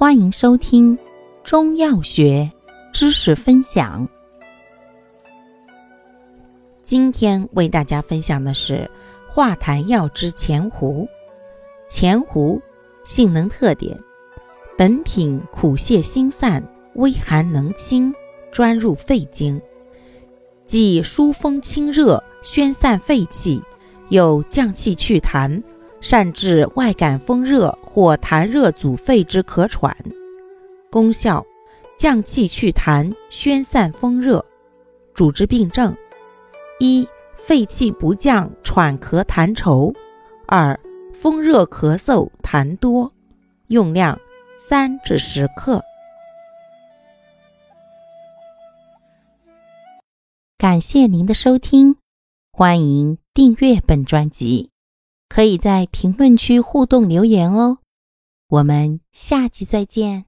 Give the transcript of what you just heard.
欢迎收听中药学知识分享。今天为大家分享的是化痰药之前胡。前胡性能特点：本品苦泻心散，微寒能清，专入肺经，既疏风清热，宣散肺气，又降气祛痰。善治外感风热或痰热阻肺之咳喘。功效：降气祛痰，宣散风热。主治病症：一、肺气不降，喘咳痰稠；二、风热咳嗽痰多。用量：三至十克。感谢您的收听，欢迎订阅本专辑。可以在评论区互动留言哦，我们下期再见。